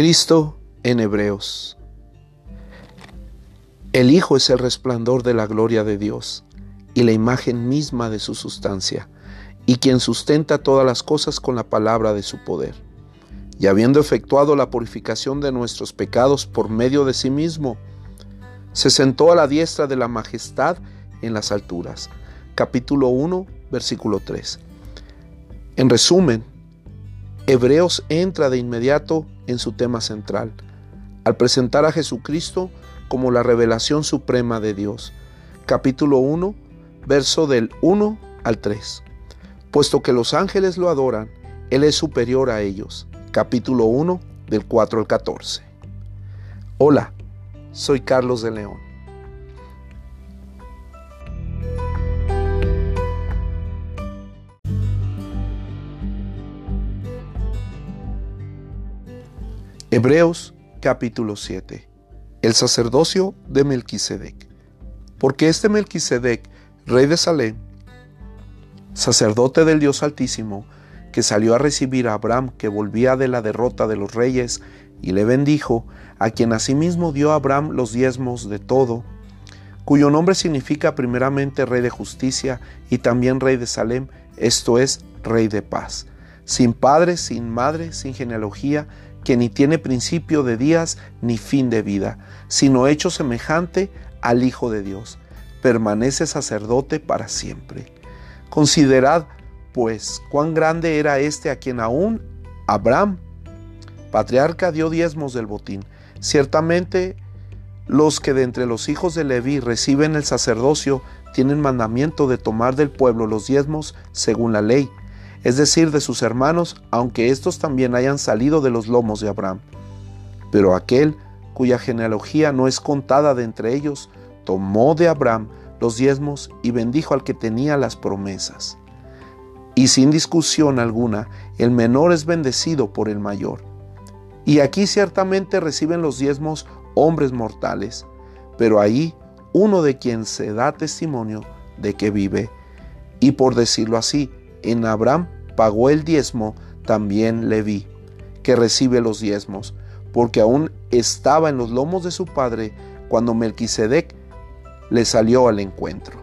Cristo en Hebreos. El Hijo es el resplandor de la gloria de Dios y la imagen misma de su sustancia, y quien sustenta todas las cosas con la palabra de su poder. Y habiendo efectuado la purificación de nuestros pecados por medio de sí mismo, se sentó a la diestra de la majestad en las alturas. Capítulo 1, versículo 3. En resumen, Hebreos entra de inmediato en su tema central, al presentar a Jesucristo como la revelación suprema de Dios. Capítulo 1, verso del 1 al 3. Puesto que los ángeles lo adoran, Él es superior a ellos. Capítulo 1, del 4 al 14. Hola, soy Carlos de León. Hebreos capítulo 7. El sacerdocio de Melquisedec. Porque este Melquisedec, rey de Salem, sacerdote del Dios Altísimo, que salió a recibir a Abraham que volvía de la derrota de los reyes, y le bendijo, a quien asimismo dio a Abraham los diezmos de todo, cuyo nombre significa primeramente rey de justicia y también rey de Salem, esto es, rey de paz, sin padre, sin madre, sin genealogía, que ni tiene principio de días ni fin de vida, sino hecho semejante al Hijo de Dios. Permanece sacerdote para siempre. Considerad, pues, cuán grande era este a quien aún Abraham, patriarca, dio diezmos del botín. Ciertamente, los que de entre los hijos de Leví reciben el sacerdocio tienen mandamiento de tomar del pueblo los diezmos según la ley es decir, de sus hermanos, aunque éstos también hayan salido de los lomos de Abraham. Pero aquel cuya genealogía no es contada de entre ellos, tomó de Abraham los diezmos y bendijo al que tenía las promesas. Y sin discusión alguna, el menor es bendecido por el mayor. Y aquí ciertamente reciben los diezmos hombres mortales, pero ahí uno de quien se da testimonio de que vive. Y por decirlo así, en Abraham pagó el diezmo también Leví, que recibe los diezmos, porque aún estaba en los lomos de su padre cuando Melquisedec le salió al encuentro.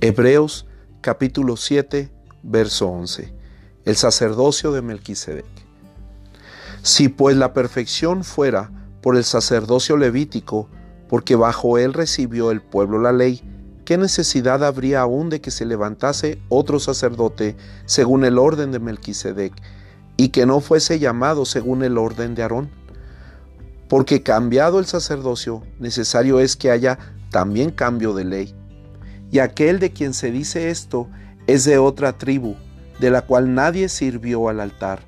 Hebreos capítulo 7, verso 11. El sacerdocio de Melquisedec. Si pues la perfección fuera por el sacerdocio levítico, porque bajo él recibió el pueblo la ley, ¿qué necesidad habría aún de que se levantase otro sacerdote según el orden de Melquisedec, y que no fuese llamado según el orden de Aarón? Porque cambiado el sacerdocio, necesario es que haya también cambio de ley. Y aquel de quien se dice esto es de otra tribu, de la cual nadie sirvió al altar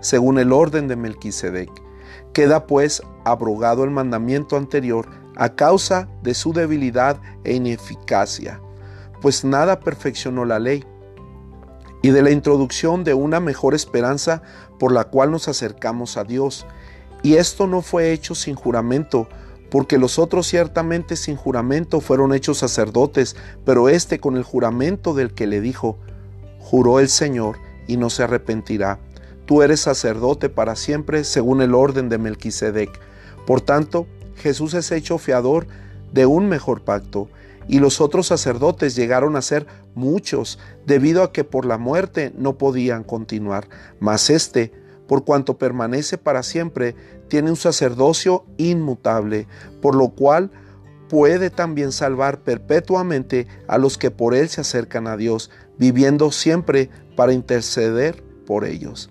según el orden de Melquisedec. Queda pues abrogado el mandamiento anterior a causa de su debilidad e ineficacia, pues nada perfeccionó la ley, y de la introducción de una mejor esperanza por la cual nos acercamos a Dios. Y esto no fue hecho sin juramento, porque los otros ciertamente sin juramento fueron hechos sacerdotes, pero éste con el juramento del que le dijo, juró el Señor y no se arrepentirá. Tú eres sacerdote para siempre según el orden de Melquisedec. Por tanto, Jesús es hecho fiador de un mejor pacto, y los otros sacerdotes llegaron a ser muchos, debido a que por la muerte no podían continuar. Mas éste, por cuanto permanece para siempre, tiene un sacerdocio inmutable, por lo cual puede también salvar perpetuamente a los que por él se acercan a Dios, viviendo siempre para interceder por ellos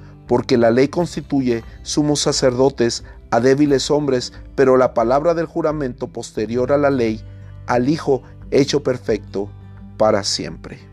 porque la ley constituye sumos sacerdotes a débiles hombres, pero la palabra del juramento posterior a la ley, al Hijo hecho perfecto para siempre.